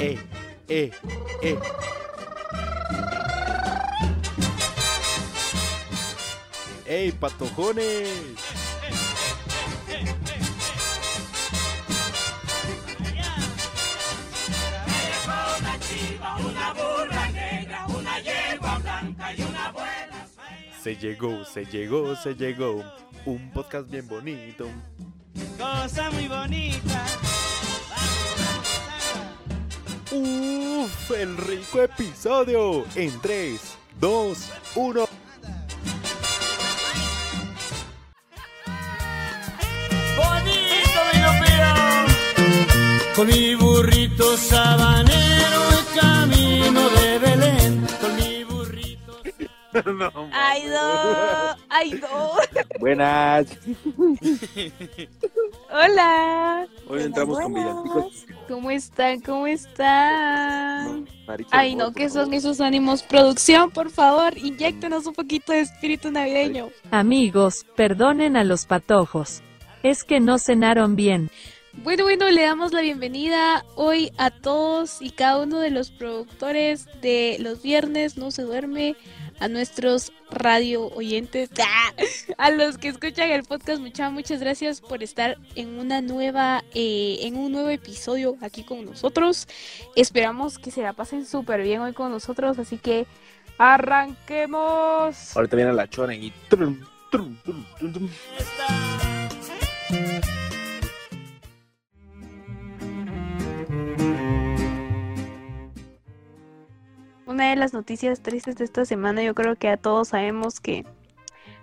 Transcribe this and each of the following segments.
eh, eh, eh. ¡Ey, patojones! Se llegó, se llegó, se llegó. Un podcast bien bonito. Cosa muy bonita. El rico episodio. En 3, 2, 1. Bonito mi Lupillo. Con mi burrito sabanero el camino de Ay, no. Ay, no. Buenas. Hola. Hoy entramos con villancicos. ¿Cómo están? ¿Cómo están? Maricha, Ay, no, favor, ¿qué por son esos ánimos? Producción, por favor, inyéctenos un poquito de espíritu navideño. Amigos, perdonen a los patojos. Es que no cenaron bien. Bueno, bueno, le damos la bienvenida hoy a todos y cada uno de los productores de los viernes No se duerme, a nuestros radio oyentes, a los que escuchan el podcast, muchas muchas gracias por estar en una nueva, eh, en un nuevo episodio aquí con nosotros. Esperamos que se la pasen súper bien hoy con nosotros, así que arranquemos. Ahorita viene la chora y. trum, trum, trum, Una de las noticias tristes de esta semana, yo creo que a todos sabemos que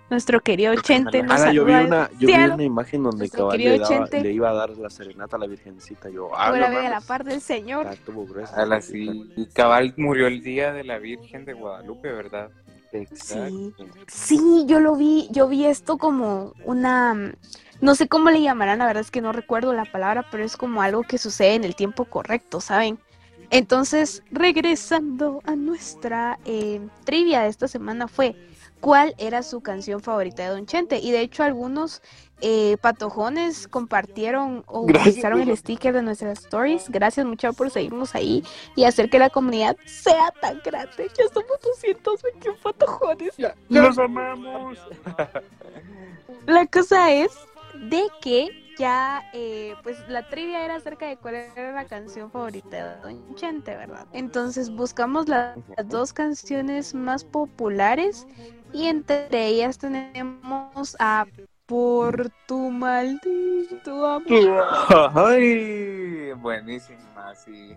nuestro querido Chente nos Ah, yo vi una, yo vi cielo. una imagen donde cabal le, daba- le iba a dar la serenata a la virgencita. Yo, ah, Ahora no ve a la par del Señor. Gruesa. A la sí. Y cabal murió el día de la Virgen de Guadalupe, ¿verdad? Exacto. Sí, yo lo vi, yo vi esto como una, no sé cómo le llamarán, la verdad es que no recuerdo la palabra, pero es como algo que sucede en el tiempo correcto, ¿saben? Entonces, regresando a nuestra eh, trivia de esta semana fue, ¿cuál era su canción favorita de Don Chente? Y de hecho algunos eh, patojones compartieron o Gracias, utilizaron el sticker de nuestras stories. Gracias mucho por seguirnos ahí y hacer que la comunidad sea tan grande. Ya somos 221 patojones. ¡Los amamos! La cosa es de que ya, eh, pues la trivia era acerca de cuál era la canción favorita de Don Chente, ¿verdad? Entonces buscamos la- las dos canciones más populares y entre ellas tenemos a Por tu maldito amor. ¡Ay! Buenísima, sí.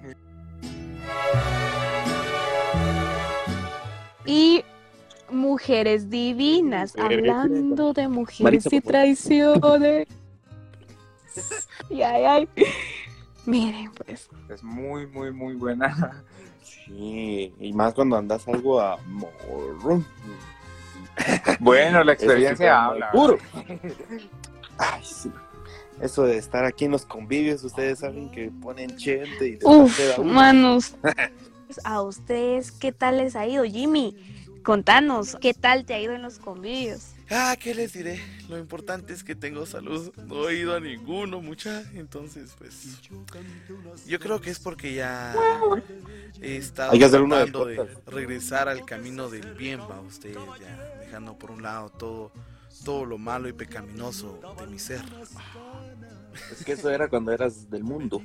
Y Mujeres Divinas, hablando de mujeres Marisa, y traiciones. Y ay, ay. Miren, pues. Es muy, muy, muy buena. Sí, y más cuando andas algo a morro. Bueno, la experiencia habla. Puro. Ay, sí. Eso de estar aquí en los convivios, ustedes saben que ponen chente y Uf, manos. A ustedes, ¿qué tal les ha ido, Jimmy? Contanos, ¿qué tal te ha ido en los convivios? Ah, ¿qué les diré? Lo importante es que tengo salud. No he ido a ninguno, mucha. Entonces, pues. Yo creo que es porque ya he estado Hay que hacer uno de tratando de regresar al camino del bien, va usted, ya dejando por un lado todo, todo lo malo y pecaminoso de mi ser. Es que eso era cuando eras del mundo.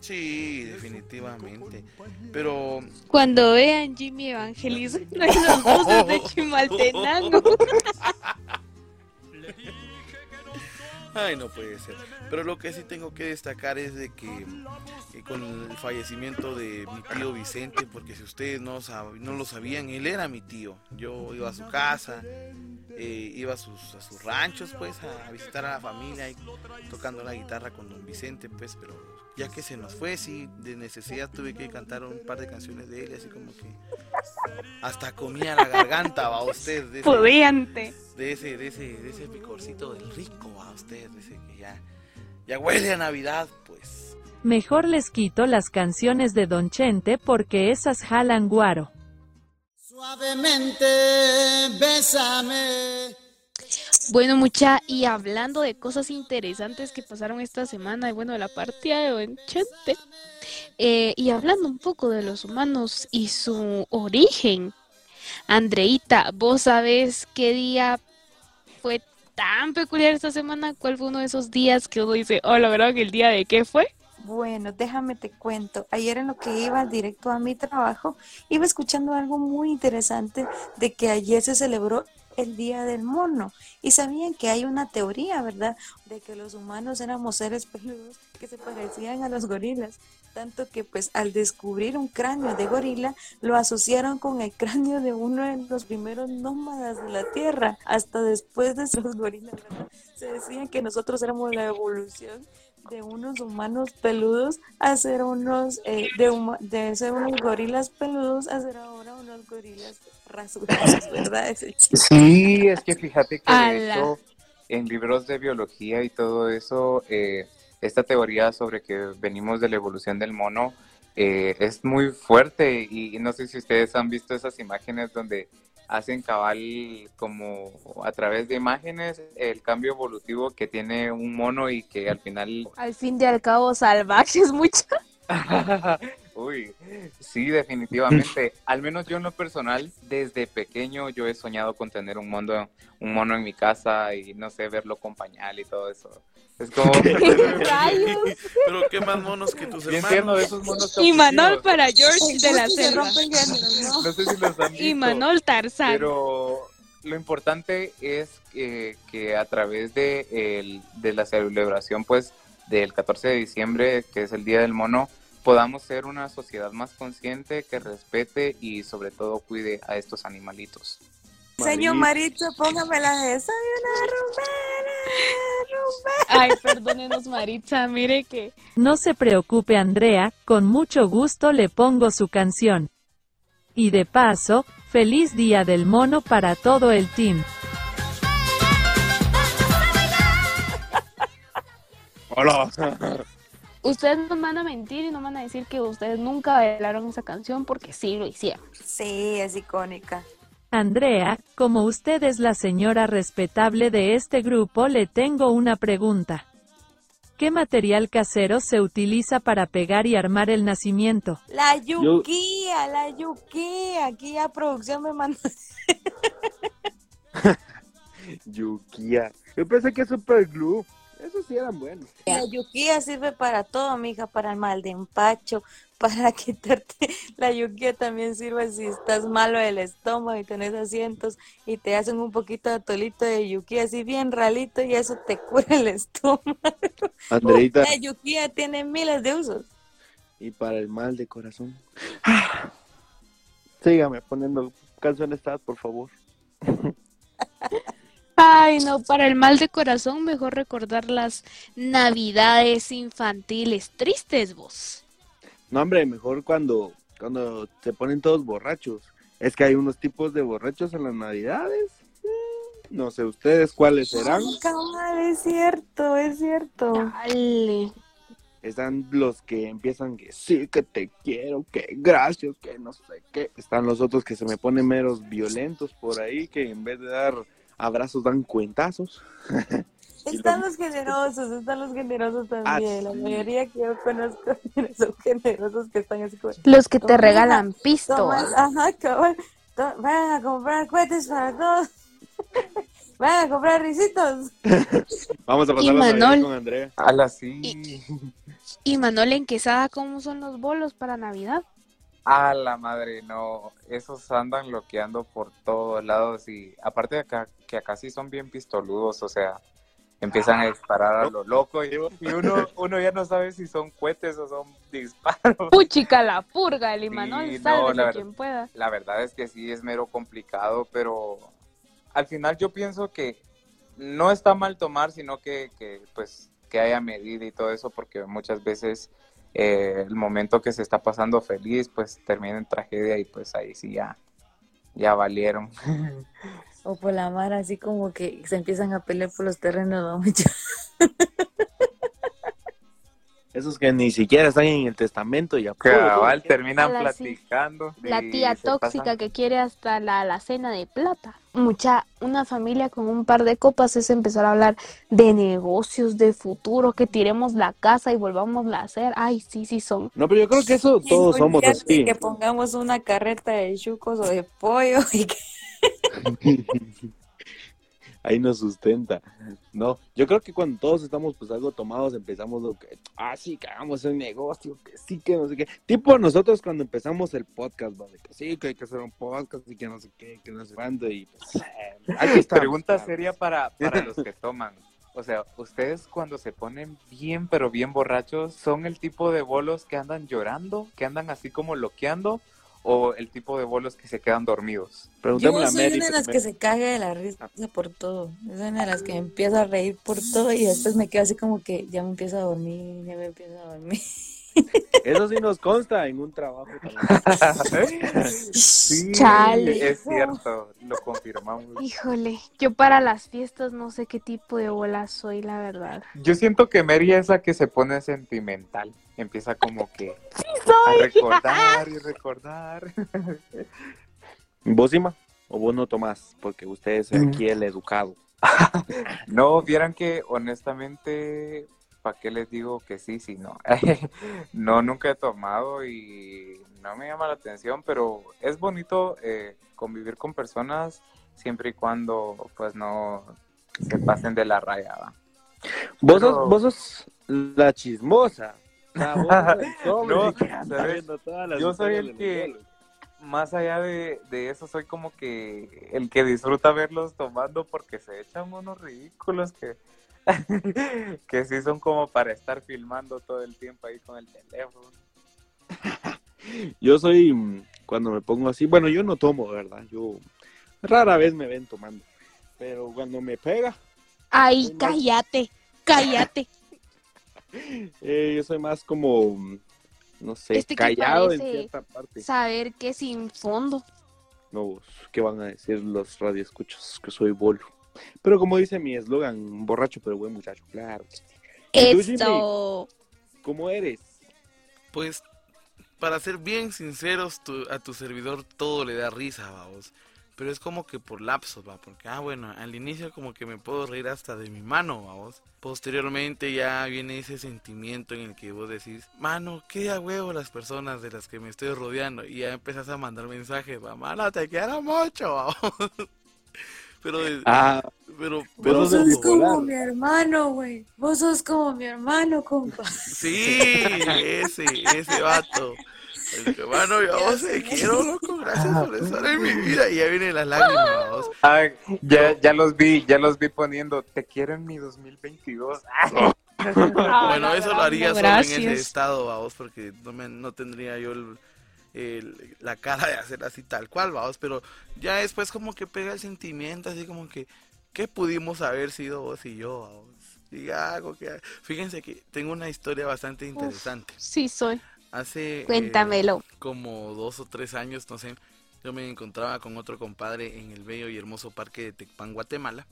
Sí, definitivamente. Pero Cuando vean Jimmy evangeliza las voces de Chimaltenango. Ay, no puede ser. Pero lo que sí tengo que destacar es de que, con el fallecimiento de mi tío Vicente, porque si ustedes no, no lo sabían, él era mi tío. Yo iba a su casa, eh, iba a sus, a sus ranchos, pues, a visitar a la familia y tocando la guitarra con don Vicente, pues, pero ya que se nos fue, sí, de necesidad tuve que cantar un par de canciones de él, así como que hasta comía la garganta, va usted. de ese- Pudiente. de ese, de ese, de ese picorcito del rico a usted, de ese que ya, ya huele a Navidad, pues. Mejor les quito las canciones de Don Chente porque esas jalan guaro. Suavemente, bésame. Bueno, mucha, y hablando de cosas interesantes que pasaron esta semana, y bueno, de la partida de Donchente, eh, y hablando un poco de los humanos y su origen, Andreita, ¿vos sabés qué día fue tan peculiar esta semana? ¿Cuál fue uno de esos días que uno dice, oh, la verdad que el día de qué fue? Bueno, déjame te cuento. Ayer en lo que iba directo a mi trabajo, iba escuchando algo muy interesante de que ayer se celebró el Día del Mono. Y sabían que hay una teoría, ¿verdad? De que los humanos éramos seres peludos que se parecían a los gorilas. Tanto que pues al descubrir un cráneo de gorila, lo asociaron con el cráneo de uno de los primeros nómadas de la Tierra. Hasta después de los gorilas, ¿verdad? Se decían que nosotros éramos la evolución de unos humanos peludos a ser unos, eh, de, huma- de ser unos gorilas peludos a ser ahora unos gorilas rasurados, ¿verdad? Ese. Sí, es que fíjate que de hecho en libros de biología y todo eso, eh, esta teoría sobre que venimos de la evolución del mono eh, es muy fuerte y, y no sé si ustedes han visto esas imágenes donde hacen cabal como a través de imágenes el cambio evolutivo que tiene un mono y que al final Al fin y al cabo, salvajes, mucha. Uy, sí, definitivamente. Al menos yo en lo personal, desde pequeño yo he soñado con tener un mono, un mono en mi casa y no sé, verlo con pañal y todo eso. Es como? Pero qué más monos que tus hermanos. de esos monos Y Manol para George de la selva. ¿no? No sé si los han visto. Y Manol Tarzán. Pero lo importante es que, que a través de, el- de la celebración pues del 14 de diciembre, que es el Día del Mono, podamos ser una sociedad más consciente que respete y sobre todo cuide a estos animalitos. Señor Maritza, póngame la de Soy una rumbera, Ay, perdónenos, Maritza, mire que. No se preocupe Andrea, con mucho gusto le pongo su canción. Y de paso, feliz día del mono para todo el team. Hola. Ustedes no van a mentir y no van a decir que ustedes nunca bailaron esa canción porque sí lo hicieron. Sí, es icónica. Andrea, como usted es la señora respetable de este grupo, le tengo una pregunta. ¿Qué material casero se utiliza para pegar y armar el nacimiento? La yuquía, la yuquía. Aquí ya producción me mandó. Yuquía. Yo pensé que super glue. Esos sí eran buenos. La yuquía sirve para todo, mija, para el mal de empacho, para quitarte. La yuquía también sirve si estás malo del estómago y tenés asientos y te hacen un poquito de atolito de yuquía así bien ralito y eso te cura el estómago. Andreita, La yuquía tiene miles de usos. y para el mal de corazón. Ah. Sígame poniendo canciones sad, por favor. Ay, no, para el mal de corazón, mejor recordar las navidades infantiles tristes, vos. No, hombre, mejor cuando, cuando se ponen todos borrachos. Es que hay unos tipos de borrachos en las navidades. Mm, No sé ustedes cuáles serán. Ay, es cierto, es cierto. Dale. Están los que empiezan que sí, que te quiero, que gracias, que no sé qué. Están los otros que se me ponen meros violentos por ahí, que en vez de dar abrazos dan cuentazos. Están los generosos, están los generosos también. La sí. mayoría que yo conozco son generosos que están así como... Los que te regalan pisto. Toma, ajá, cabal. To- Vayan a comprar cohetes para todos. Vayan a comprar risitos. Vamos a Y pasar la Manol. con Andrea. Ala, sí. Y Manuel en Quesada, ¿cómo son los bolos para Navidad? A la madre, no. Esos andan loqueando por todos lados y aparte de acá, que acá sí son bien pistoludos, o sea, empiezan a disparar a lo loco y, y uno, uno ya no sabe si son cohetes o son disparos. Puchica la purga, el Imanol, Sí, no, la quien pueda. La verdad es que sí es mero complicado, pero al final yo pienso que no está mal tomar, sino que, que, pues que haya medida y todo eso, porque muchas veces eh, el momento que se está pasando feliz, pues termina en tragedia y pues ahí sí ya, ya valieron. O por la mar, así como que se empiezan a pelear por los terrenos, ¿no? Eso Esos que ni siquiera están en el testamento y Cabal, terminan sí. platicando. La tía tóxica que quiere hasta la alacena de plata. Mucha, una familia con un par de copas es empezar a hablar de negocios, de futuro, que tiremos la casa y volvamos a hacer. Ay, sí, sí son. No, pero yo creo que eso todos somos así. Que pongamos una carreta de chucos o de pollo y que Ahí nos sustenta. No, yo creo que cuando todos estamos pues algo tomados empezamos lo que, ah, sí, que hagamos un negocio, que sí, que no sé qué. Tipo nosotros cuando empezamos el podcast. Que sí, que hay que hacer un podcast y que no sé qué, que no sé cuándo y pues, eh, aquí estamos, Pregunta cabrón. seria para, para los que toman. O sea, ustedes cuando se ponen bien, pero bien borrachos, ¿son el tipo de bolos que andan llorando, que andan así como loqueando, o el tipo de bolos que se quedan dormidos? yo Preguntémosle a soy Mary una de las que se caga de la risa por todo. Es una de las que me empiezo a reír por todo y después me quedo así como que ya me empiezo a dormir, ya me empiezo a dormir. Eso sí nos consta en un trabajo también. Sí, Chale. es cierto, lo confirmamos. Híjole, yo para las fiestas no sé qué tipo de bola soy, la verdad. Yo siento que Mary es la que se pone sentimental. Empieza como que a recordar y recordar. ¿Vos, Ima? ¿O vos no tomás? Porque usted es aquí el educado. No, vieran que honestamente, ¿para qué les digo que sí, sí, no? no, nunca he tomado y no me llama la atención, pero es bonito eh, convivir con personas siempre y cuando pues no se pasen de la raya. ¿va? Vos, Pero- sos, vos sos la chismosa. Sobre No, ¿sabes? Yo soy el que-. Más allá de, de eso, soy como que el que disfruta verlos tomando porque se echan unos ridículos que, que sí son como para estar filmando todo el tiempo ahí con el teléfono. Yo soy, mm, cuando me pongo así, bueno, yo no tomo, ¿verdad? Yo rara vez me ven tomando. Pero cuando me pega, Ay, más- cállate, cállate. eh, yo soy más como, mm, no sé, Este callado en cierta parte. Saber que sin fondo. No, vos, ¿qué van a decir los radioescuchas? Que soy bolo. Pero como dice mi eslogan, borracho pero buen muchacho, claro. Esto. ¿Cómo eres? Pues, para ser bien sinceros, tu- a tu servidor todo le da risa, vamos. Pero es como que por lapsos, va. Porque, ah, bueno, al inicio como que me puedo reír hasta de mi mano, vamos. Posteriormente ya viene ese sentimiento en el que vos decís, mano, qué a huevo las personas de las que me estoy rodeando. Y ya empezás a mandar mensajes, va, mano, te quiero mucho, vamos. Pero, Ah, pero, Vos pero, Vos sos como volar. mi hermano, güey. Vos sos como mi hermano, compa. Sí, ese, ese vato. El que, mano, yo vos te quiero, loco, gracias por estar en mi vida. Y ya vienen las lágrimas, vos. Ah, ya, ya los vi, ya los vi poniendo, te quiero en mi 2022. Bueno, eso lo haría solo en ese estado, vamos, porque no, me, no tendría yo el, el- la cara de hacer así tal cual, vamos. Pero ya después como que pega el sentimiento, así como que, ¿qué pudimos haber sido vos y yo, vamos? Y algo que... Fíjense que tengo una historia bastante interesante. Sí, soy. Hace... eh, Cuéntamelo. como dos o tres años, no sé, yo me encontraba con otro compadre en el bello y hermoso parque de Tecpan, Guatemala.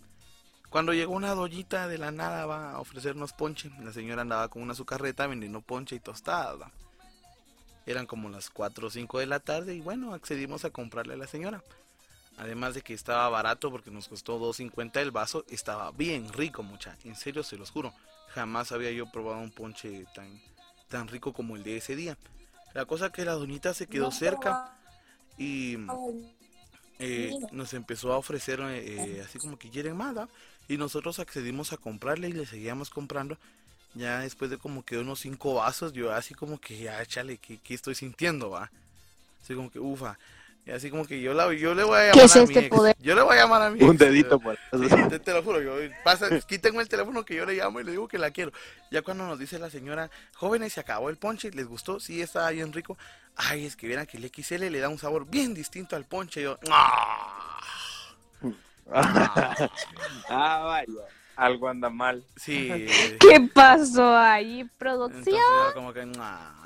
Cuando llegó una doñita de la nada va a ofrecernos ponche. La señora andaba con una su carreta vendiendo ponche y tostadas. va. Eran como las 4 o 5 de la tarde y bueno, accedimos a comprarle a la señora. Además de que estaba barato porque nos costó 2.50 el vaso, estaba bien rico, mucha. En serio, se los juro. Jamás había yo probado un ponche tan, tan rico como el de ese día. La cosa que la doñita se quedó cerca y eh, nos empezó a ofrecer eh, así como que quieren más. Y nosotros accedimos a comprarle y le seguíamos comprando. Ya después de como que unos cinco vasos, yo así como que ya, chale, ¿qué, qué estoy sintiendo, va? Así como que, ufa. Y así como que yo, la, yo le voy a llamar ¿Qué es a mi este ex. poder? Yo le voy a llamar a mi un ex, dedito por Sí, te, te lo juro, yo pasa, quítenme el teléfono que yo le llamo y le digo que la quiero. Ya cuando nos dice la señora, jóvenes, se acabó el ponche, ¿les gustó? Sí, estaba bien rico. Ay, es que vieran que el XL le da un sabor bien distinto al ponche. Yo, ¡ah! Ah, vaya. Algo anda mal. Sí. ¿Qué pasó ahí, Entonces producción? era como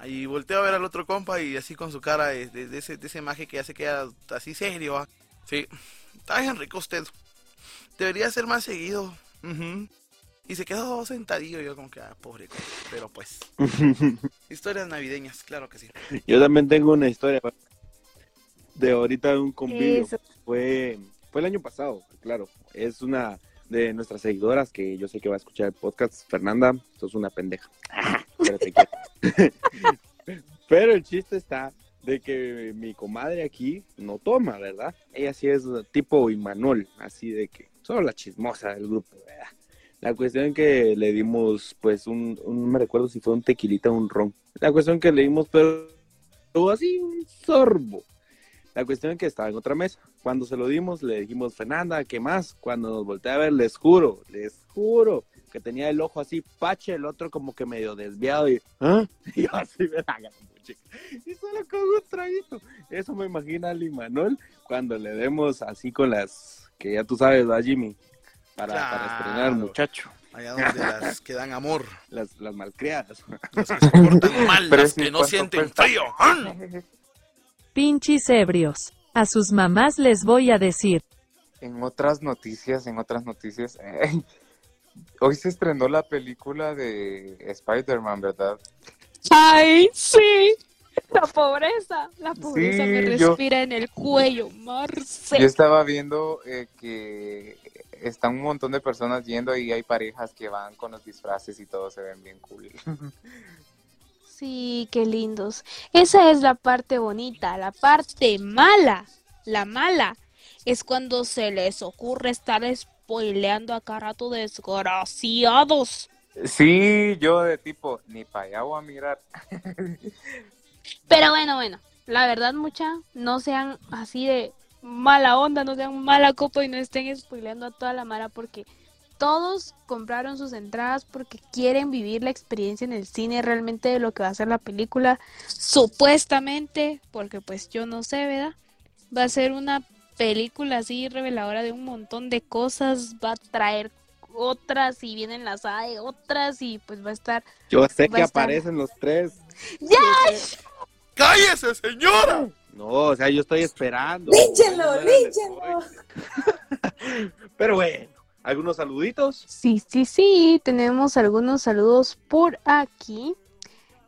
y volteo a ver al otro compa y así con su cara de, de- de ese, de ese maje que ya se queda así serio. Sí, está bien rico usted. Debería ser más seguido. Y se quedó sentadillo, yo como que, ah, pobre. Pero pues, historias navideñas, claro que sí. Yo también tengo una historia de ahorita de un convivio. Eso. Fue, fue el año pasado, claro. Es una de nuestras seguidoras que yo sé que va a escuchar el podcast. Fernanda, sos una pendeja. Pero te. Pero el chiste está de que mi comadre aquí no toma, ¿verdad? Ella sí es tipo Imanol, así de que solo la chismosa del grupo, ¿verdad? La cuestión que le dimos, pues, un, un- no me recuerdo si fue un tequilita o un ron. La cuestión que le dimos, pero así, un sorbo. La cuestión es que estaba en otra mesa. Cuando se lo dimos, le dijimos, Fernanda, ¿qué más? Cuando nos voltea a ver, les juro, les juro, que tenía el ojo así pache, el otro como que medio desviado y, ¿ah? Y yo así me la. Y solo con un traguito. Eso me imagina al Imanol cuando le demos así con las, que ya tú sabes, ¿verdad, Jimmy? Para, para estrenar, Claro. muchacho. Allá donde las que dan amor, Las, las malcriadas. las que se portan mal, Pero las que no ¿cuánto sienten cuesta? frío. Pinchis ebrios. A sus mamás les voy a decir. En otras noticias, en otras noticias, eh, hoy se estrenó la película de Spider-Man, ¿verdad? ¡Ay, sí! La pobreza, la pobreza Sí, me yo- respira en el cuello, Marce. Yo estaba viendo eh, que están un montón de personas yendo y hay parejas que van con los disfraces y todo se ven bien cool. Sí, qué lindos. Esa es la parte bonita, la parte mala. La mala es cuando se les ocurre estar spoileando a cada rato desgraciados. Sí, yo de tipo, ni para allá voy a mirar. Pero bueno, bueno, la verdad mucha, no sean así de mala onda, no sean mala copa y no estén spoileando a toda la mara porque todos compraron sus entradas porque quieren vivir la experiencia en el cine realmente de lo que va a ser la película, supuestamente, porque pues yo no sé, ¿verdad? Va a ser una película así reveladora de un montón de cosas, va a traer otras y vienen las hay otras y pues va a estar Yo sé que estar- aparecen los tres. ¡Ya! ¡Cállese, señora! No, o sea, yo estoy esperando. Líchenlo. spoiler. Pero bueno, algunos saluditos. Sí, sí, sí, tenemos algunos saludos por aquí.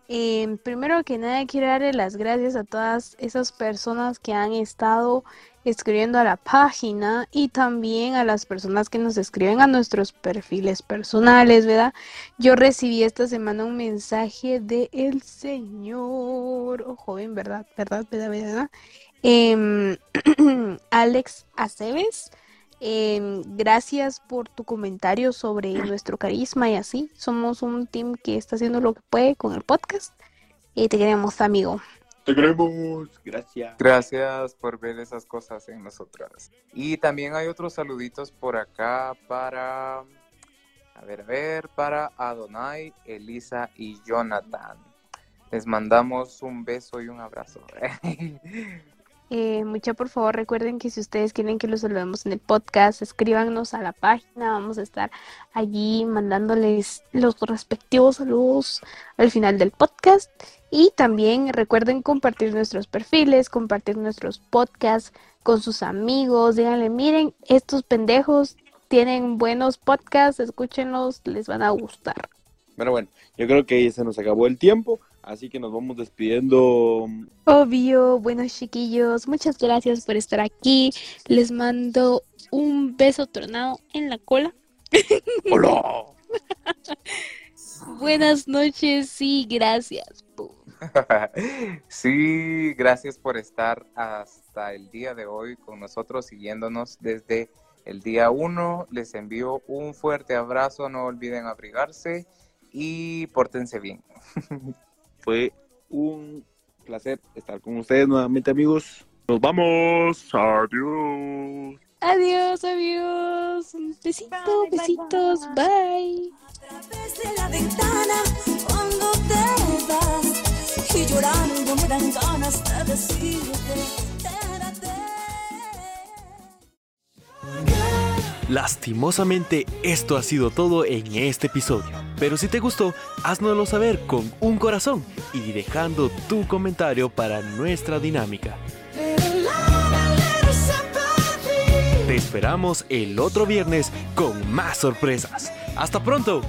Em, primero que nada, quiero darle las gracias a todas esas personas que han estado escribiendo a la página y también a las personas que nos escriben a nuestros perfiles personales, ¿verdad? Yo recibí esta semana un mensaje de señor, oh, joven, ¿verdad? ¿Verdad? ¿Verdad? ¿Verdad? Em, Alex Aceves. Em, gracias por tu comentario sobre nuestro carisma y así. Somos un team que está haciendo lo que puede con el podcast. Y te queremos, amigo. Te queremos. Gracias. Gracias por ver esas cosas en nosotras. Y también hay otros saluditos por acá para, a ver, a ver, para Adonai, Elisa y Jonathan. Les mandamos un beso y un abrazo. Eh, mucha, por favor, recuerden que si ustedes quieren que los saludemos en el podcast, escríbanos a la página. Vamos a estar allí mandándoles los respectivos saludos al final del podcast. Y también recuerden compartir nuestros perfiles, compartir nuestros podcasts con sus amigos. Díganle, miren, estos pendejos tienen buenos podcasts, escúchenlos, les van a gustar. Pero bueno, yo creo que ya se nos acabó el tiempo, así que nos vamos despidiendo. Obvio, buenos chiquillos, muchas gracias por estar aquí. Les mando un beso tornado en la cola. ¡Hola! Buenas noches y gracias. Sí, gracias por estar hasta el día de hoy con nosotros, siguiéndonos desde el día 1. Les envío un fuerte abrazo, no olviden abrigarse y pórtense bien. Fue un placer estar con ustedes nuevamente, amigos. Nos vamos. Adiós. Adiós. Un besito, Bye, bye, besitos, bye. través de la ventana cuando te vas y llorando me dan ganas de decirte quédate. Lastimosamente, esto ha sido todo en este episodio. Pero si te gustó, háznoslo saber con un corazón y dejando tu comentario para nuestra dinámica. Te esperamos el otro viernes con más sorpresas. ¡Hasta pronto!